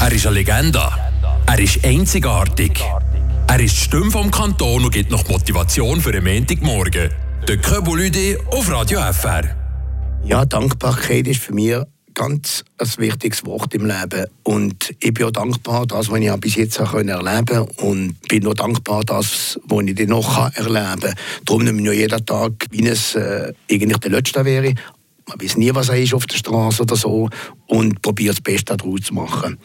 Er ist eine Legende. Er ist einzigartig. Er ist die Stimme vom Kanton und gibt noch Motivation für den Montagmorgen. Der Köbulüde auf Radio FR. Ja, Dankbarkeit ist für mich ganz ein wichtiges Wort im Leben. Und ich bin auch dankbar, das, was ich bis jetzt erleben konnte. Und bin auch dankbar, das, was ich noch erleben kann. Darum nehme ich jeden Tag, wie es äh, eigentlich der letzte wäre. Man weiß nie, was er ist auf der Straße oder so. Und probiere das Beste daraus zu machen.